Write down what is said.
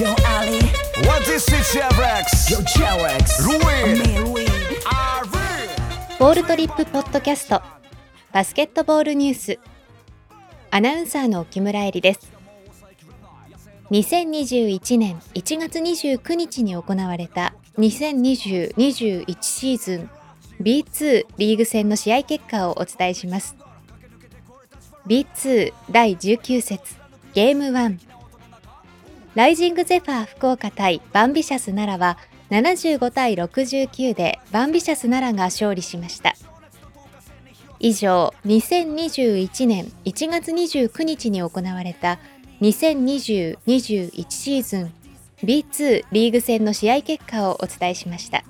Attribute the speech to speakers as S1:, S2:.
S1: Yo Ali.
S2: What is it, Chevrex?
S1: Yo Louis
S3: ボールトリップポッドキャスト。バスケットボールニュース。アナウンサーの木村恵里です。2021年1月29日に行われた2020-21シーズン B2 リーグ戦の試合結果をお伝えします。B2 第19節ゲーム1ライジングゼファー福岡対バンビシャス奈良は75対69でバンビシャス奈良が勝利しました以上2021年1月29日に行われた2020-21シーズン B2 リーグ戦の試合結果をお伝えしました。